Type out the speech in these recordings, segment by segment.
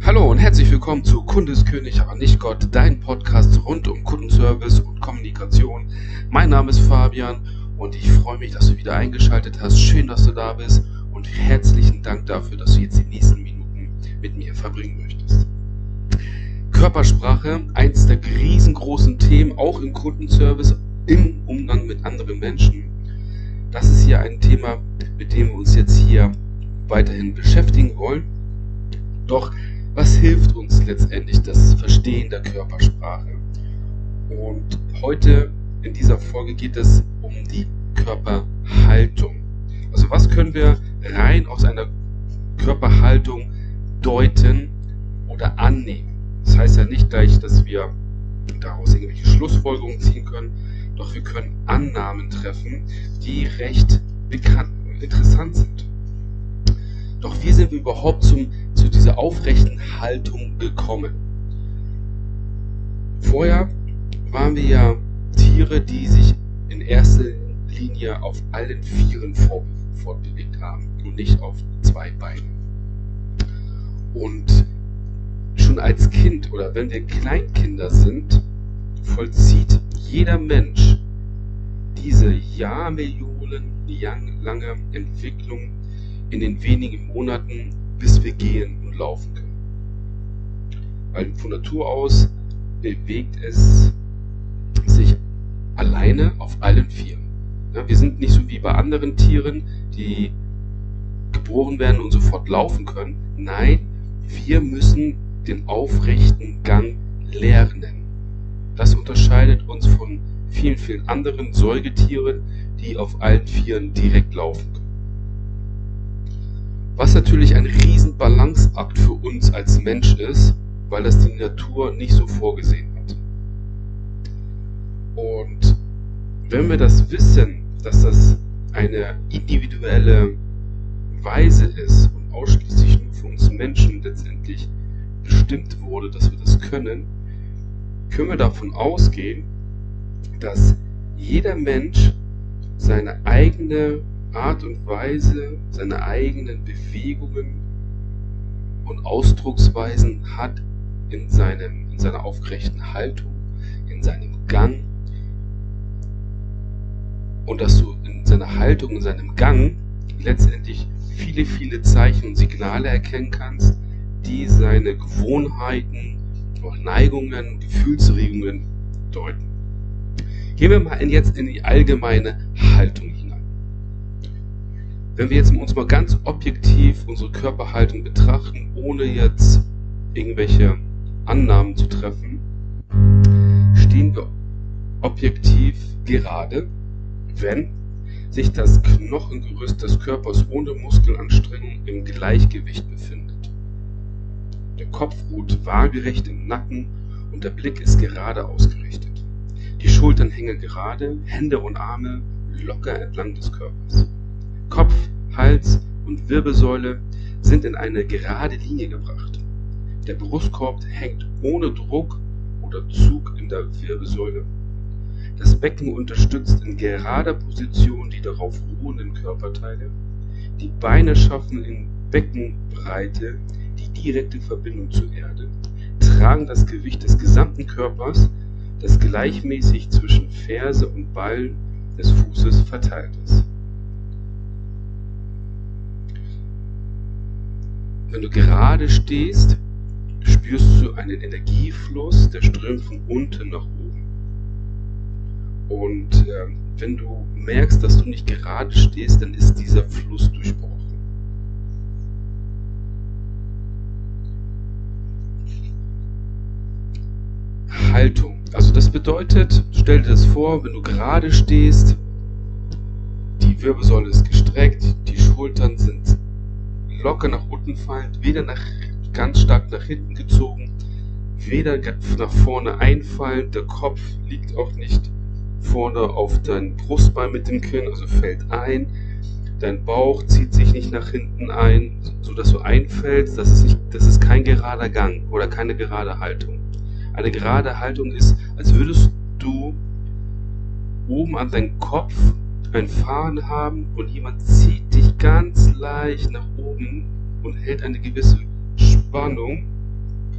Hallo und herzlich willkommen zu Kundeskönig, aber nicht Gott, dein Podcast rund um Kundenservice und Kommunikation. Mein Name ist Fabian und ich freue mich, dass du wieder eingeschaltet hast. Schön, dass du da bist und herzlichen Dank dafür, dass du jetzt die nächsten Minuten mit mir verbringen möchtest. Körpersprache, eins der riesengroßen Themen, auch im Kundenservice, im Umgang mit anderen Menschen. Das ist hier ein Thema, mit dem wir uns jetzt hier weiterhin beschäftigen wollen. Doch was hilft uns letztendlich das Verstehen der Körpersprache? Und heute in dieser Folge geht es um die Körperhaltung. Also was können wir rein aus einer Körperhaltung deuten oder annehmen? Das heißt ja nicht gleich, dass wir daraus irgendwelche Schlussfolgerungen ziehen können, doch wir können Annahmen treffen, die recht bekannt und interessant sind. Doch wie sind wir überhaupt zum, zu dieser aufrechten Haltung gekommen? Vorher waren wir ja Tiere, die sich in erster Linie auf allen Vieren fortbewegt haben und nicht auf zwei Beinen. Und schon als Kind oder wenn wir Kleinkinder sind, vollzieht jeder Mensch diese Jahrmillionen lange Entwicklung in den wenigen Monaten, bis wir gehen und laufen können. Weil von Natur aus bewegt es sich alleine auf allen Vieren. Ja, wir sind nicht so wie bei anderen Tieren, die geboren werden und sofort laufen können. Nein, wir müssen den aufrechten Gang lernen. Das unterscheidet uns von vielen, vielen anderen Säugetieren, die auf allen Vieren direkt laufen können. Was natürlich ein riesen Balanceakt für uns als Mensch ist, weil das die Natur nicht so vorgesehen hat. Und wenn wir das wissen, dass das eine individuelle Weise ist und ausschließlich nur für uns Menschen letztendlich bestimmt wurde, dass wir das können, können wir davon ausgehen, dass jeder Mensch seine eigene Art und Weise, seine eigenen Bewegungen und Ausdrucksweisen hat in, seinem, in seiner aufrechten Haltung, in seinem Gang. Und dass du in seiner Haltung, in seinem Gang letztendlich viele, viele Zeichen und Signale erkennen kannst, die seine Gewohnheiten, auch Neigungen, Gefühlsregungen deuten. Gehen wir mal jetzt in die allgemeine Haltung hinein. Wenn wir jetzt uns mal ganz objektiv unsere Körperhaltung betrachten, ohne jetzt irgendwelche Annahmen zu treffen, stehen wir objektiv gerade, wenn sich das Knochengerüst des Körpers ohne Muskelanstrengung im Gleichgewicht befindet. Der Kopf ruht waagerecht im Nacken und der Blick ist gerade ausgerichtet. Die Schultern hängen gerade, Hände und Arme locker entlang des Körpers. Kopf, Hals und Wirbelsäule sind in eine gerade Linie gebracht. Der Brustkorb hängt ohne Druck oder Zug in der Wirbelsäule. Das Becken unterstützt in gerader Position die darauf ruhenden Körperteile. Die Beine schaffen in Beckenbreite die direkte Verbindung zur Erde, tragen das Gewicht des gesamten Körpers, das gleichmäßig zwischen Ferse und Ballen des Fußes verteilt ist. Wenn du gerade stehst, spürst du einen Energiefluss, der strömt von unten nach oben. Und äh, wenn du merkst, dass du nicht gerade stehst, dann ist dieser Fluss durchbrochen. Haltung. Also das bedeutet, stell dir das vor, wenn du gerade stehst, die Wirbelsäule ist gestreckt, die Schultern sind locker nach unten fallend, weder nach, ganz stark nach hinten gezogen, weder nach vorne einfallend, der Kopf liegt auch nicht vorne auf dein Brustbein mit dem Kinn, also fällt ein, dein Bauch zieht sich nicht nach hinten ein, sodass du einfällst, das ist, nicht, das ist kein gerader Gang oder keine gerade Haltung. Eine gerade Haltung ist, als würdest du oben an deinem Kopf ein Fahren haben und jemand zieht dich ganz leicht nach oben und hält eine gewisse Spannung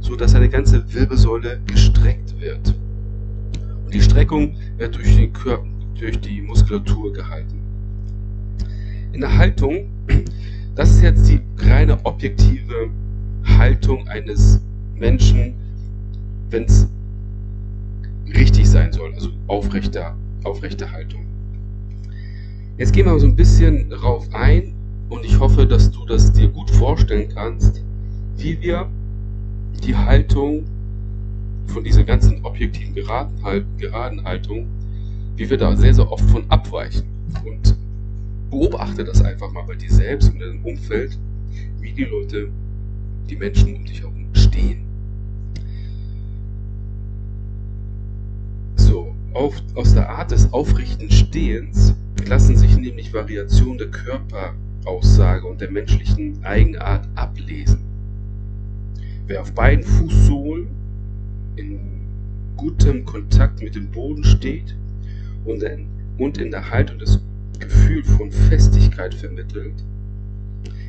so dass seine ganze Wirbelsäule gestreckt wird. Und die Streckung wird durch, den Körper, durch die Muskulatur gehalten. In der Haltung, das ist jetzt die reine objektive Haltung eines Menschen, wenn es richtig sein soll, also aufrechte, aufrechte Haltung. Jetzt gehen wir so ein bisschen drauf ein und ich hoffe, dass du das dir gut vorstellen kannst, wie wir die Haltung von dieser ganzen objektiven geraden, Haltung, wie wir da sehr, sehr oft von abweichen. Und beobachte das einfach mal bei dir selbst und deinem Umfeld, wie die Leute, die Menschen um dich herum stehen. So, auf, aus der Art des aufrechten Stehens lassen sich nämlich Variationen der Körperaussage und der menschlichen Eigenart ablesen. Wer auf beiden Fußsohlen in gutem Kontakt mit dem Boden steht und in, und in der Haltung das Gefühl von Festigkeit vermittelt,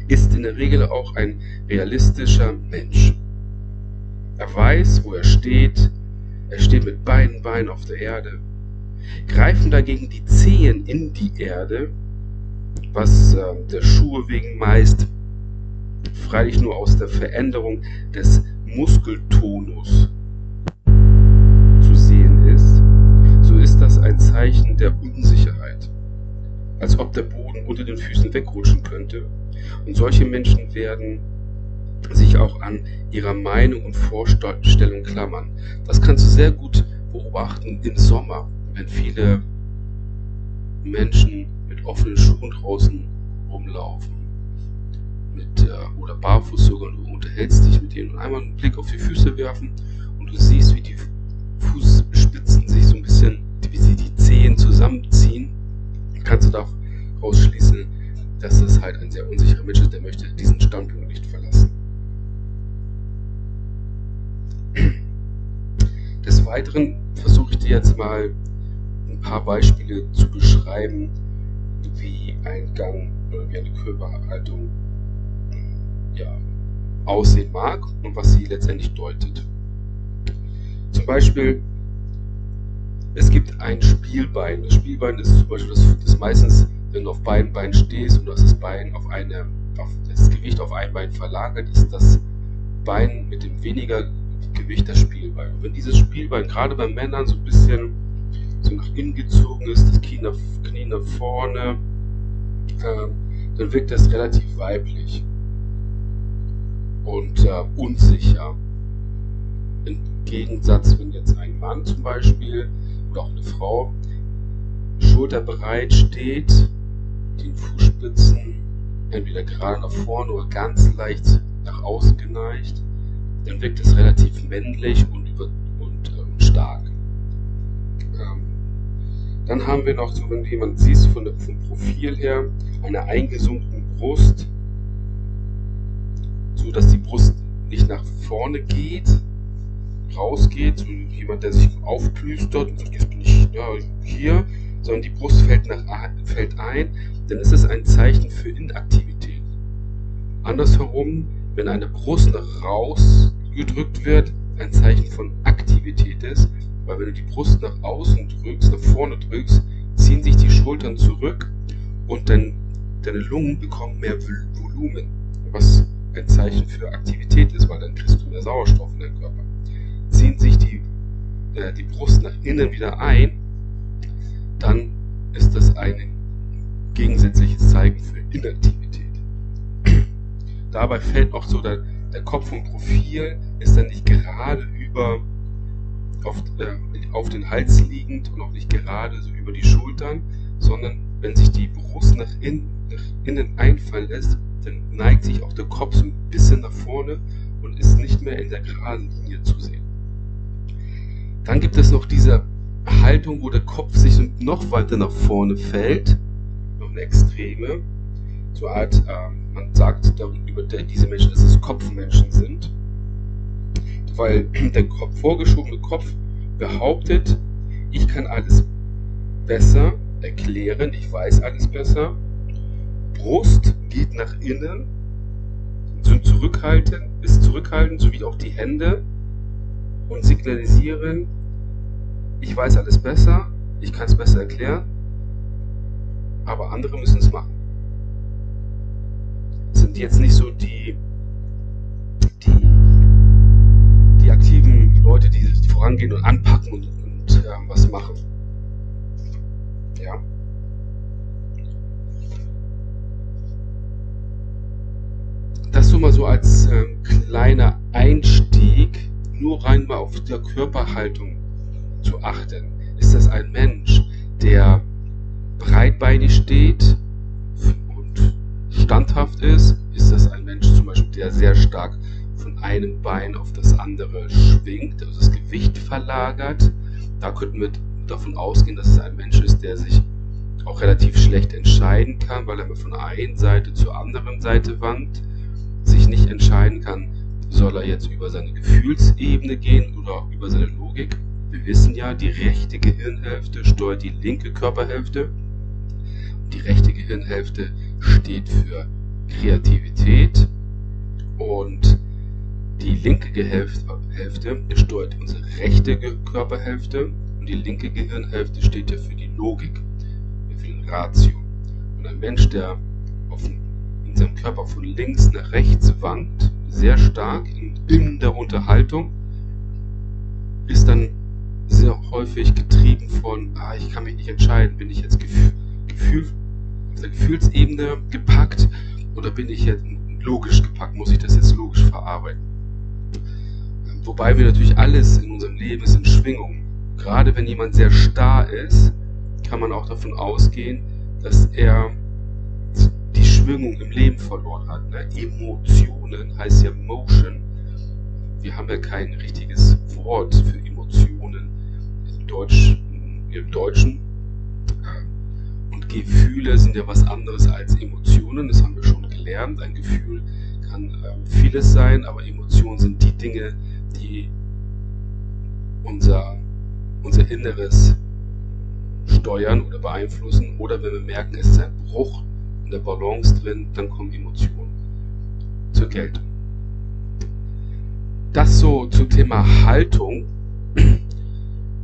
ist in der Regel auch ein realistischer Mensch. Er weiß, wo er steht, er steht mit beiden Beinen auf der Erde. Greifen dagegen die Zehen in die Erde, was äh, der Schuhe wegen meist freilich nur aus der Veränderung des Muskeltonus zu sehen ist, so ist das ein Zeichen der Unsicherheit, als ob der Boden unter den Füßen wegrutschen könnte. Und solche Menschen werden sich auch an ihrer Meinung und Vorstellung klammern. Das kannst du sehr gut beobachten im Sommer, wenn viele Menschen mit offenen Schuhen draußen rumlaufen. Mit, äh, oder barfuß sogar, und du unterhältst dich mit denen und einmal einen Blick auf die Füße werfen und du siehst, wie die Fußspitzen sich so ein bisschen, wie sie die Zehen zusammenziehen, kannst du daraus schließen, dass das halt ein sehr unsicherer Mensch ist, der möchte diesen Standpunkt nicht verlassen. Des Weiteren versuche ich dir jetzt mal paar Beispiele zu beschreiben, wie ein Gang oder wie eine Körperhaltung ja, aussehen mag und was sie letztendlich deutet. Zum Beispiel, es gibt ein Spielbein. Das Spielbein ist zum Beispiel das, das meistens, wenn du auf beiden Beinen stehst und das Bein auf eine, auf das Gewicht auf ein Bein verlagert, ist das Bein mit dem weniger Gewicht das Spielbein. Und wenn dieses Spielbein gerade bei Männern so ein bisschen gezogen ist, das Knie nach, Knie nach vorne, äh, dann wirkt das relativ weiblich und äh, unsicher. Im Gegensatz, wenn jetzt ein Mann zum Beispiel oder auch eine Frau schulterbereit steht, den Fußspitzen entweder gerade nach vorne oder ganz leicht nach außen geneigt, dann wirkt es relativ männlich und, über, dann haben wir noch, so wenn du jemanden siehst von der, vom Profil her, eine eingesunkene Brust, so dass die Brust nicht nach vorne geht, rausgeht, so jemand, der sich aufplüstert und sagt, jetzt bin ich ja, hier, sondern die Brust fällt, nach, fällt ein, dann ist es ein Zeichen für Inaktivität. Andersherum, wenn eine Brust nach raus gedrückt wird, ein Zeichen von Aktivität ist, weil wenn du die Brust nach außen drückst, nach vorne drückst, ziehen sich die Schultern zurück und dann deine Lungen bekommen mehr Volumen, was ein Zeichen für Aktivität ist, weil dann kriegst du mehr Sauerstoff in deinen Körper. Ziehen sich die, äh, die Brust nach innen wieder ein, dann ist das ein gegensätzliches Zeichen für Inaktivität. Dabei fällt auch so der, der Kopf vom Profil, ist dann nicht gerade über auf, äh, auf den Hals liegend und auch nicht gerade so über die Schultern, sondern wenn sich die Brust nach innen, nach innen einfallen lässt, dann neigt sich auch der Kopf so ein bisschen nach vorne und ist nicht mehr in der geraden Linie zu sehen. Dann gibt es noch diese Haltung, wo der Kopf sich noch weiter nach vorne fällt, noch eine extreme, so Art, äh, man sagt darüber diese Menschen, dass es Kopfmenschen sind, weil der Kopf, vorgeschobene Kopf behauptet, ich kann alles besser erklären, ich weiß alles besser Brust geht nach innen, sind zurückhalten, ist zurückhaltend, sowie auch die Hände und signalisieren, ich weiß alles besser, ich kann es besser erklären, aber andere müssen es machen. Sind jetzt nicht so die, Leute, die vorangehen und anpacken und, und ja, was machen. Ja. Das so mal so als äh, kleiner Einstieg, nur rein mal auf der Körperhaltung zu achten. Ist das ein Mensch, der breitbeinig steht und standhaft ist? Ist das ein Mensch zum Beispiel, der sehr stark von einem Bein auf das andere schwingt, also das Gewicht verlagert? Da könnten wir davon ausgehen, dass es ein Mensch ist, der sich auch relativ schlecht entscheiden kann, weil er von einer Seite zur anderen Seite wandt, sich nicht entscheiden kann, soll er jetzt über seine Gefühlsebene gehen oder über seine Logik. Wir wissen ja, die rechte Gehirnhälfte steuert die linke Körperhälfte. Die rechte Gehirnhälfte steht für Kreativität und die linke Gehirnhälfte steuert unsere rechte Körperhälfte und die linke Gehirnhälfte steht ja für die Logik, für die Ratio. Und ein Mensch, der auf, in seinem Körper von links nach rechts wankt, sehr stark in, in der Unterhaltung, ist dann sehr häufig getrieben von, ah, ich kann mich nicht entscheiden, bin ich jetzt Gefühl, auf der Gefühlsebene gepackt oder bin ich jetzt logisch gepackt, muss ich das jetzt logisch verarbeiten. Wobei wir natürlich alles in unserem Leben ist in Schwingung. Gerade wenn jemand sehr starr ist, kann man auch davon ausgehen, dass er die Schwingung im Leben verloren hat. Ne? Emotionen heißt ja Motion. Wir haben ja kein richtiges Wort für Emotionen im, Deutsch, im Deutschen. Und Gefühle sind ja was anderes als Emotionen, das haben wir schon gelernt. Ein Gefühl kann ähm, vieles sein, aber Emotionen sind die Dinge, die unser, unser Inneres steuern oder beeinflussen. Oder wenn wir merken, es ist ein Bruch in der Balance drin, dann kommen Emotionen zur Geltung. Das so zum Thema Haltung.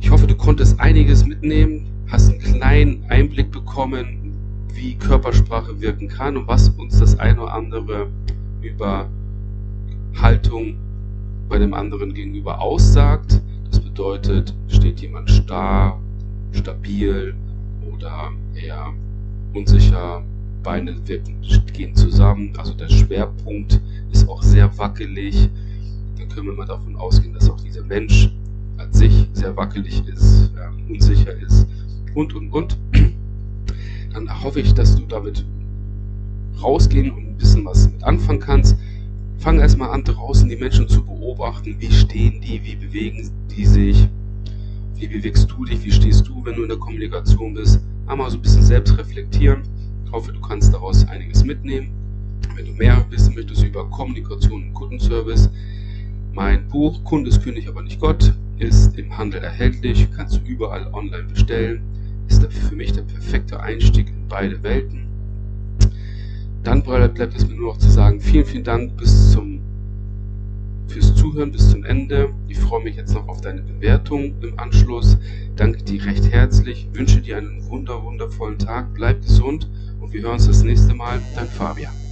Ich hoffe, du konntest einiges mitnehmen, hast einen kleinen Einblick bekommen, wie Körpersprache wirken kann und was uns das eine oder andere über Haltung bei dem anderen gegenüber aussagt. Das bedeutet, steht jemand starr, stabil oder eher unsicher, Beine wirken, gehen zusammen, also der Schwerpunkt ist auch sehr wackelig. Dann können wir mal davon ausgehen, dass auch dieser Mensch an sich sehr wackelig ist, äh, unsicher ist und und und. Dann hoffe ich, dass du damit rausgehen und ein bisschen was mit anfangen kannst. Fang erstmal an, draußen die Menschen zu beobachten. Wie stehen die? Wie bewegen die sich? Wie bewegst du dich? Wie stehst du, wenn du in der Kommunikation bist? Einmal so ein bisschen selbst reflektieren. Ich hoffe, du kannst daraus einiges mitnehmen. Wenn du mehr wissen möchtest über Kommunikation und Kundenservice, mein Buch Kundeskönig, aber nicht Gott ist im Handel erhältlich. Kannst du überall online bestellen. Ist für mich der perfekte Einstieg in beide Welten. Dann bleibt es mir nur noch zu sagen, vielen, vielen Dank bis zum, fürs Zuhören bis zum Ende. Ich freue mich jetzt noch auf deine Bewertung im Anschluss. Danke dir recht herzlich, wünsche dir einen wunder, wundervollen Tag, bleib gesund und wir hören uns das nächste Mal. Dein Fabian.